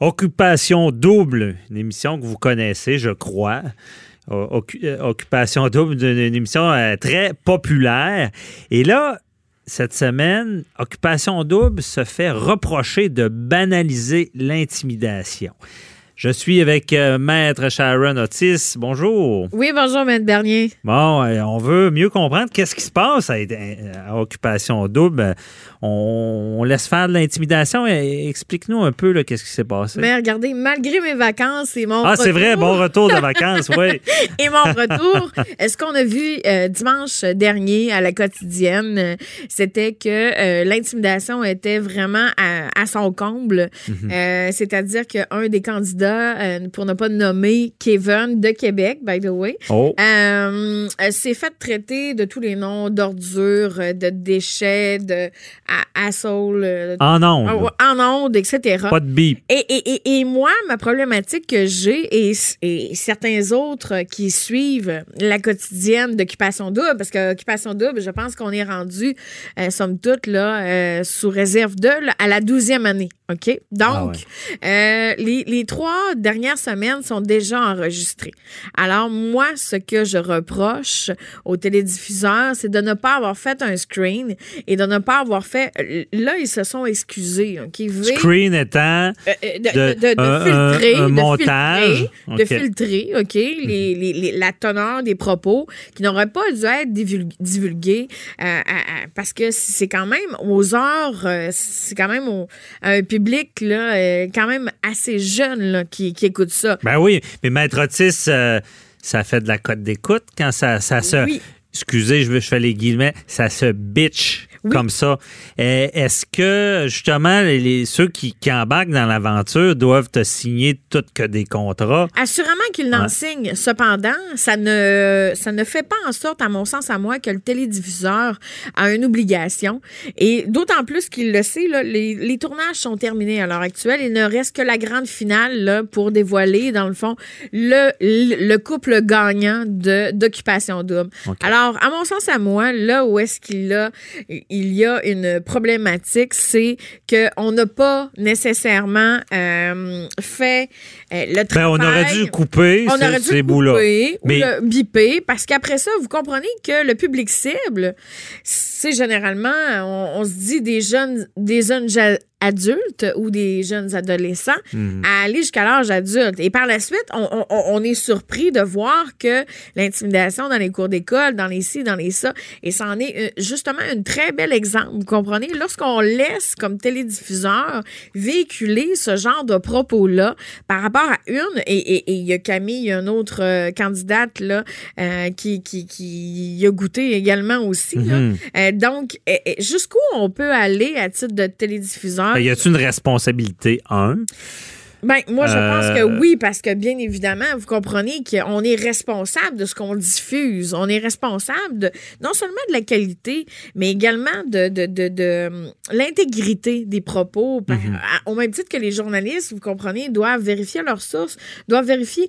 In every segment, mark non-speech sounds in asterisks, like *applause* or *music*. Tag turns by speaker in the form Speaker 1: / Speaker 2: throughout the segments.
Speaker 1: Occupation double, une émission que vous connaissez, je crois. Occupation double, une émission euh, très populaire. Et là, cette semaine, Occupation double se fait reprocher de banaliser l'intimidation. Je suis avec euh, Maître Sharon Otis. Bonjour.
Speaker 2: Oui, bonjour, Maître Bernier.
Speaker 1: Bon, euh, on veut mieux comprendre qu'est-ce qui se passe à, Occupation Double. On, laisse faire de l'intimidation. Explique-nous un peu qu'est-ce qui s'est passé.
Speaker 2: Mais regardez, malgré mes vacances et mon
Speaker 1: Ah, c'est vrai, bon retour de vacances, oui. *laughs*
Speaker 2: et mon retour, ce qu'on a vu euh, dimanche dernier à la quotidienne, c'était que l'intimidation était vraiment à, son comble. Mhm. C'est-à-dire qu'un des candidats euh, pour ne pas nommer Kevin de Québec, by the way, oh. euh, s'est fait traiter de tous les noms d'ordures, de déchets, de asshole.
Speaker 1: en ondes.
Speaker 2: En ondes, etc.
Speaker 1: Pas de bip.
Speaker 2: Et, et, et, moi, ma problématique que j'ai et, certains autres qui suivent la quotidienne d'Occupation Double, parce qu'Occupation Double, je pense qu'on est rendu, euh, somme toute, là, sous réserve de, à la douzième année. OK? Donc, ah les, les trois dernières semaines sont déjà enregistrées. Alors, moi, ce que je reproche aux télédiffuseurs, c'est de ne pas avoir fait un screen et de ne pas avoir fait. Là, ils se sont excusés.
Speaker 1: Screen étant. Euh, euh, de, filtrer. Un, montage.
Speaker 2: De filtrer, OK, les, la teneur des propos qui n'auraient pas dû être divulgués euh, parce que c'est quand même aux heures, c'est quand même un public là, quand même assez jeune qui, écoute ça.
Speaker 1: Ben oui, mais Maître Otis, euh, ça fait de la cote d'écoute quand ça, ça se. Excusez, je, je fais les guillemets, ça se bitch comme ça. Euh, est-ce que, justement, les, ceux qui, qui embarquent dans l'aventure doivent te signer tout que des contrats?
Speaker 2: Assurément qu'ils n'en signent. Cependant, ça ne, ça ne fait pas en sorte, à mon sens, à moi, que le télédiffuseur a une obligation. Et d'autant plus qu'il le sait, là, les, les, tournages sont terminés à l'heure actuelle. Il ne reste que la grande finale là, pour dévoiler, dans le fond, le, le couple gagnant d'Occupation Double. Alors, à mon sens, à moi, là où est-ce qu'il a il y a une problématique, c'est qu'on n'a pas nécessairement euh, fait euh, le travail.
Speaker 1: Ben, on aurait dû couper on aurait dû ces bouts-là.
Speaker 2: Mais... Ou biper, parce qu'après ça, vous comprenez que le public cible, c'est généralement, on, on, se dit des jeunes, des jeunes adultes ou des jeunes adolescents mhm. à aller jusqu'à l'âge adulte. Et par la suite, on, est surpris de voir que l'intimidation dans les cours d'école, dans les ci, dans les ça, et ça en est euh, justement un très bel exemple. Vous comprenez? Lorsqu'on laisse comme télédiffuseur véhiculer ce genre de propos-là par rapport à une, et il y a Camille, une autre euh, candidate là, euh, qui, qui, qui a goûté également aussi. Mhm. donc, jusqu'où on peut aller à titre de télédiffuseur
Speaker 1: y a-t-il une responsabilité, un?
Speaker 2: Ben, moi, je pense que euh, oui, parce que bien évidemment, vous comprenez qu'on est responsable de ce qu'on diffuse. On est responsable de, non seulement de la qualité, mais également de, de, de, hum, l'intégrité des propos. Mhm. Au même titre que les journalistes, vous comprenez, doivent vérifier leurs sources, doivent vérifier.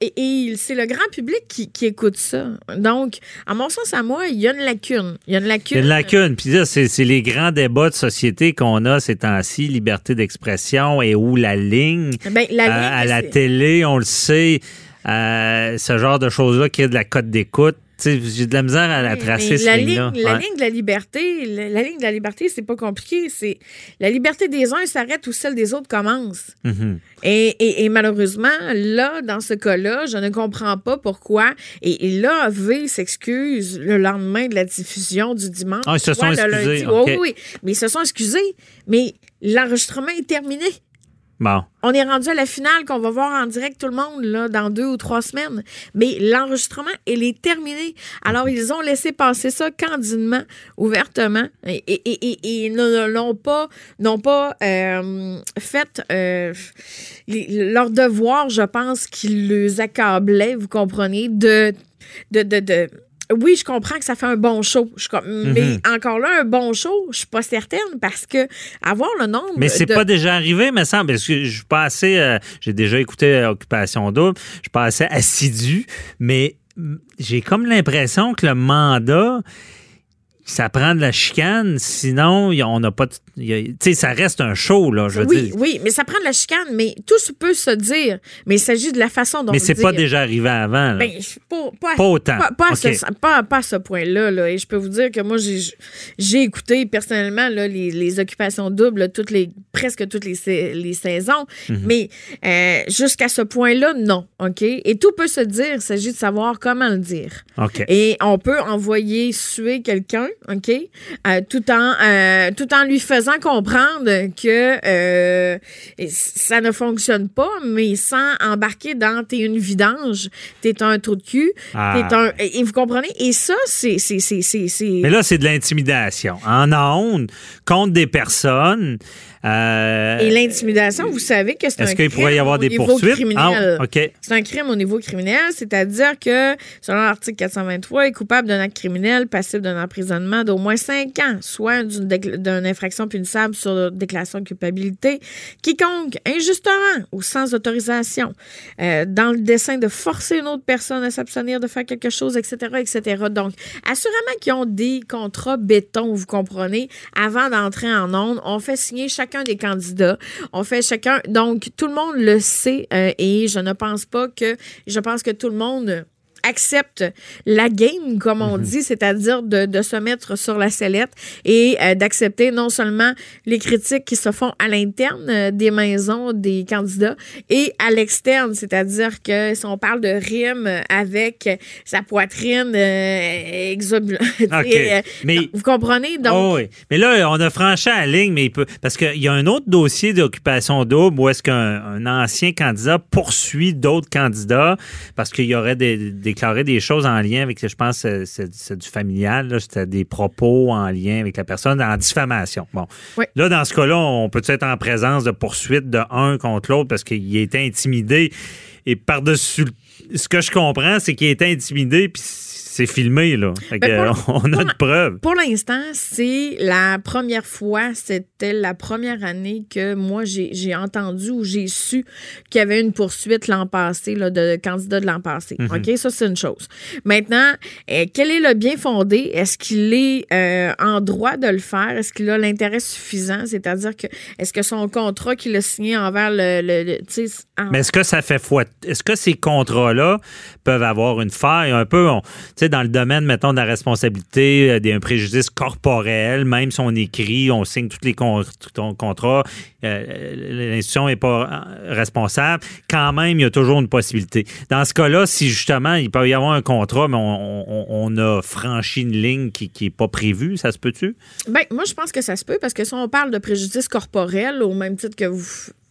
Speaker 2: et, c'est le grand public qui, qui, écoute ça. Donc, à mon sens, à moi, il y a une lacune. Il y a une lacune.
Speaker 1: Il y a une lacune. Puis là, c'est les grands débats de société qu'on a ces temps-ci, liberté d'expression et où la ligne
Speaker 2: ben,
Speaker 1: euh, à la télé, on le sait, euh, ce genre de choses-là qui est de la cote d'écoute. J'ai de la misère à la tracer,
Speaker 2: la ligne, La ligne de la liberté, la, ligne de la liberté, c'est pas compliqué. C'est la liberté des uns s'arrête où celle des autres commence. Mm-hmm. et, malheureusement, là, dans ce cas-là, je ne comprends pas pourquoi. Et, là, V s'excuse le lendemain de la diffusion du dimanche.
Speaker 1: Ah, ils se sont excusés.
Speaker 2: oui, mais ils se sont excusés. Mais l'enregistrement est terminé.
Speaker 1: Bon.
Speaker 2: On est rendu à la finale qu'on va voir en direct tout le monde là, dans deux ou trois semaines. Mais l'enregistrement, il est terminé. Alors, ils ont laissé passer ça candidement, ouvertement, et, et, ne l'ont pas, n'ont pas euh, fait euh, leur devoir, je pense, qu'ils les accablaient, vous comprenez, de, de, de, de oui, je comprends que ça fait un bon show. Mais mhm. encore là, un bon show, je suis pas certaine parce que avoir le nombre.
Speaker 1: Mais c'est pas déjà arrivé, me semble. Parce que je suis pas assez. Euh, j'ai déjà écouté Occupation Double. Je suis pas assez assidu, mais j'ai comme l'impression que le mandat ça prend de la chicane, sinon on n'a pas. Tu sais, ça reste un show, là, je veux
Speaker 2: oui,
Speaker 1: dire.
Speaker 2: Oui, mais ça prend de la chicane, mais tout peut se dire. Mais il s'agit de la façon dont.
Speaker 1: Mais c'est pas déjà arrivé avant. Là.
Speaker 2: Ben,
Speaker 1: pas, pas, autant.
Speaker 2: Pas, à, ce, pas, à ce point-là. Là. Et je peux vous dire que moi, j'ai écouté personnellement là, les, les, occupations doubles toutes les, presque toutes les, les saisons. Mhm. Mais euh, jusqu'à ce point-là, non. OK? Et tout peut se dire. Il s'agit de savoir comment le dire.
Speaker 1: OK.
Speaker 2: Et on peut envoyer suer quelqu'un OK? Euh, tout, en, euh, tout en lui faisant comprendre que euh, ça ne fonctionne pas, mais sans embarquer dans t'es une vidange, t'es un trou de cul, ah. un. Et vous comprenez? Et ça, c'est.
Speaker 1: Mais là, c'est de l'intimidation. En ondes, contre des personnes.
Speaker 2: Euh, Et l'intimidation, vous savez que c'est un crime. pourrait y avoir des poursuites? Criminel.
Speaker 1: Ah,
Speaker 2: c'est un crime au niveau criminel, c'est-à-dire que, selon l'article 423, est coupable d'un acte criminel passible d'un emprisonnement d'au moins 5 ans, soit d'une infraction punissable sur déclaration de culpabilité, quiconque, injustement ou sans autorisation, euh, dans le dessein de forcer une autre personne à s'abstenir de faire quelque chose, etc., etc. Donc, assurément qu'ils ont des contrats béton, vous comprenez, avant d'entrer en onde, on fait signer chaque des candidats. On fait chacun. Donc, tout le monde le sait euh, et je ne pense pas que. Je pense que tout le monde accepte la game, comme on mhm. dit, c'est-à-dire de, de, se mettre sur la sellette et euh, d'accepter non seulement les critiques qui se font à l'interne euh, des maisons des candidats et à l'externe, c'est-à-dire que si on parle de rime avec sa poitrine euh, *laughs*
Speaker 1: mais,
Speaker 2: vous comprenez? Donc,
Speaker 1: oh oui. Mais là, on a franchi la ligne, mais il peut, parce qu'il y a un autre dossier d'occupation double où est-ce qu'un ancien candidat poursuit d'autres candidats parce qu'il y aurait des, des déclarer des choses en lien avec, je pense, c'est du familial, c'était des propos en lien avec la personne en diffamation. Bon. Là, dans ce cas-là, on peut être en présence de poursuites de un contre l'autre parce qu'il a été intimidé? Et par-dessus, ce que je comprends, c'est qu'il a été intimidé, puis c'est filmé, là. *laughs* on a de preuves.
Speaker 2: Pour l'instant, c'est la première fois, c'était la première année que moi, j'ai entendu ou j'ai su qu'il y avait une poursuite l'an passé, là, de candidat de l'an passé. Mhm. OK? Ça, c'est une chose. Maintenant, euh, quel est le bien fondé? Est-ce qu'il est, euh, en droit de le faire? Est-ce qu'il a l'intérêt suffisant? C'est-à-dire que, est-ce que son contrat qu'il a signé envers le. le,
Speaker 1: Mais est-ce que ça fait foi? Est-ce que ces contrats-là peuvent avoir une faille un peu? Dans le domaine, mettons, de la responsabilité, euh, d'un préjudice corporel, même si on écrit, on signe tous les contrats, euh, l'institution n'est pas euh, responsable, quand même, il y a toujours une possibilité. Dans ce cas-là, si justement, il peut y avoir un contrat, mais on, a franchi une ligne qui n'est pas prévue, ça se peut-tu?
Speaker 2: Bien, moi, je pense que ça se peut parce que si on parle de préjudice corporel, au même titre que vous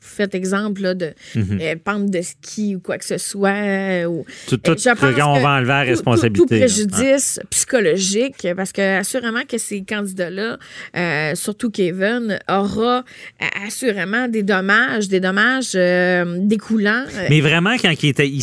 Speaker 2: faites exemple de mhm. euh, pente de ski ou quoi que ce soit. Euh, ou,
Speaker 1: tout, tout, je on va enlever la responsabilité.
Speaker 2: Tout, préjudice psychologique, parce que assurément que ces candidats-là, euh, surtout Kevin, aura assurément des dommages, des dommages découlants.
Speaker 1: Mais vraiment, quand il était, tu,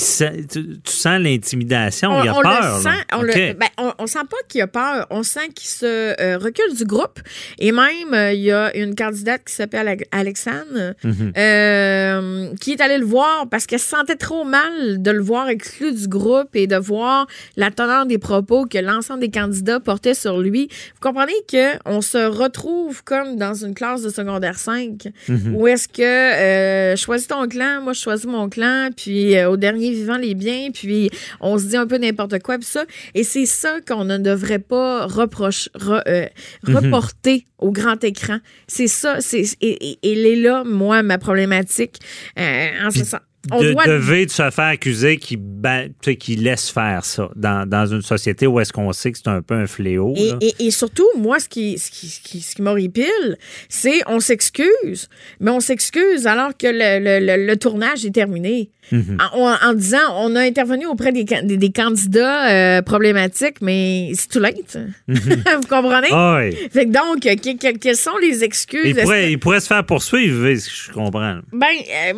Speaker 1: sens l'intimidation, il a peur.
Speaker 2: Le sent, on, le, ben, on, sent pas qu'il a peur, on sent qu'il se recule du groupe. Et même, il y a une candidate qui s'appelle Alexandre. Mhm. Euh, qui est allé le voir parce qu'elle se sentait trop mal de le voir exclu du groupe et de voir la teneur des propos que l'ensemble des candidats portaient sur lui. Vous comprenez qu'on se retrouve comme dans une classe de secondaire 5 mhm. où est-ce que euh, choisis ton clan, moi je choisis mon clan, puis euh, au dernier vivant les biens, puis on se dit un peu n'importe quoi, puis ça. Et c'est ça qu'on ne devrait pas reprocher, mhm. reporter au grand écran. C'est ça, c'est, et, et, et, là, moi, ma problématique. Euh, en ce sens.
Speaker 1: De, de se faire accuser qui, ben, qui laisse faire ça dans, dans une société où est-ce qu'on sait que c'est un peu un fléau.
Speaker 2: Et, et, surtout, moi, ce qui, ce qui, ce qui, ce qui m'horripile, c'est on s'excuse, mais on s'excuse alors que le, le, le, tournage est terminé. Mhm. en, disant, on a intervenu auprès des, des, candidats euh, problématiques, mais c'est tout late. Mhm. *laughs* Vous comprenez?
Speaker 1: Ah oui.
Speaker 2: Fait que donc, quelles sont les excuses?
Speaker 1: Il pourrait, il pourrait se faire poursuivre, je comprends.
Speaker 2: Ben, euh,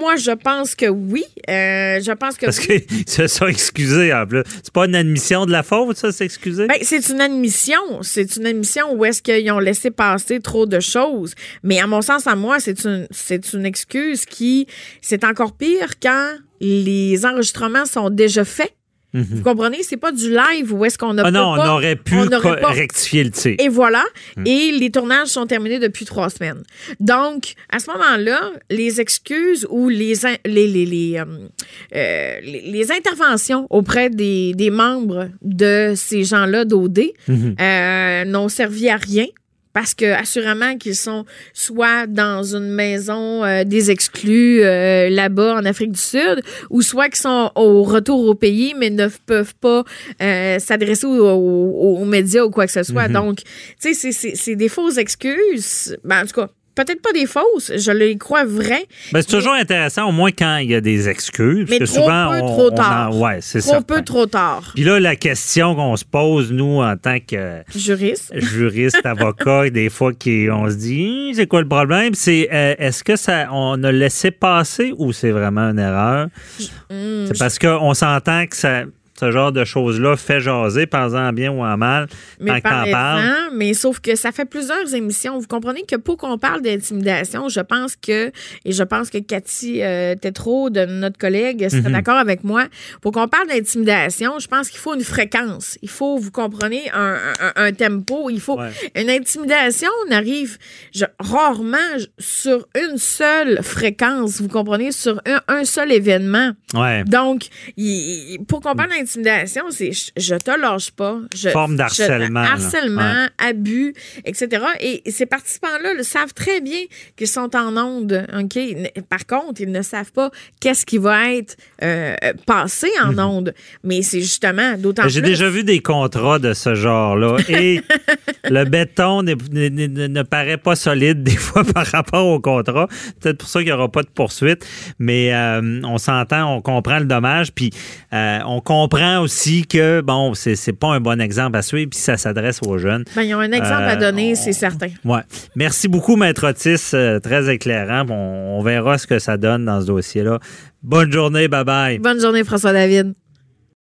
Speaker 2: moi, je pense que oui. Euh, je pense que
Speaker 1: Parce qu'ils se sont excusés, en plus. C'est pas une admission de la faute, ça, s'excuser?
Speaker 2: Ben, c'est une admission. C'est une admission où est-ce qu'ils ont laissé passer trop de choses. Mais à mon sens, à moi, c'est une, c'est une excuse qui, c'est encore pire quand les enregistrements sont déjà faits Mhm. Vous comprenez? C'est pas du live où est-ce qu'on a
Speaker 1: ah non, on aurait pu rectifier le tir.
Speaker 2: Et voilà. Mhm. Et les tournages sont terminés depuis trois semaines. Donc, à ce moment-là, les excuses ou les, les, les, les, euh, euh, les interventions auprès des, des, membres de ces gens-là d'OD mhm. euh, n'ont servi à rien parce que assurément qu'ils sont soit dans une maison euh, des exclus euh, là-bas en Afrique du Sud, ou soit qu'ils sont au retour au pays mais ne peuvent pas euh, s'adresser aux, médias ou quoi que ce soit. Mm-hmm. Donc, tu sais, c'est des fausses excuses. Ben, en tout cas, peut-être pas des fausses, je les crois vraies.
Speaker 1: Ben, c'est toujours intéressant, au moins quand il y a des excuses.
Speaker 2: Mais
Speaker 1: trop
Speaker 2: souvent, peu, trop tard.
Speaker 1: ouais, c'est
Speaker 2: Trop peu, trop tard.
Speaker 1: Puis là, la question qu'on se pose, nous, en tant que
Speaker 2: juriste, *laughs*
Speaker 1: juriste, avocat, des fois, qui, on se dit, hum, c'est quoi le problème? C'est euh, est-ce que ça, on a laissé passer ou c'est vraiment une erreur? Hum, c'est parce qu'on s'entend que ça ce genre de choses-là fait jaser, en bien ou en mal,
Speaker 2: mais tant parle. Mais sauf que ça fait plusieurs émissions. Vous comprenez que pour qu'on parle d'intimidation, je pense que, et je pense que Cathy euh, Tétrault, de notre collègue, serait mhm. d'accord avec moi, pour qu'on parle d'intimidation, je pense qu'il faut une fréquence. Il faut, vous comprenez, un, un, tempo. Il faut. Une intimidation n'arrive rarement sur une seule fréquence, vous comprenez, sur un, un seul événement.
Speaker 1: Ouais.
Speaker 2: Donc, pour qu'on parle d'intimidation, c'est je, te lâche pas. Je,
Speaker 1: Forme d'harcèlement.
Speaker 2: Harcèlement, abus, etc. Et ces participants-là le savent très bien qu'ils sont en onde. OK? Par contre, ils ne savent pas qu'est-ce qui va être euh, passé en mhm. onde. Mais c'est justement d'autant plus.
Speaker 1: J'ai déjà vu des contrats de ce genre-là. *laughs* Et le béton ne, paraît pas solide des fois par rapport au contrat. Peut-être pour ça qu'il n'y aura pas de poursuite. Mais euh, on s'entend, on comprend le dommage. Puis euh, on comprend aussi que, bon, c'est pas un bon exemple à suivre, puis ça s'adresse aux jeunes.
Speaker 2: Ben, ils ont un exemple à donner, euh, c'est certain.
Speaker 1: Ouais. Merci beaucoup, Maître Otis. Euh, très éclairant. on verra ce que ça donne dans ce dossier-là. Bonne journée. Bye bye.
Speaker 2: Bonne journée, François-David.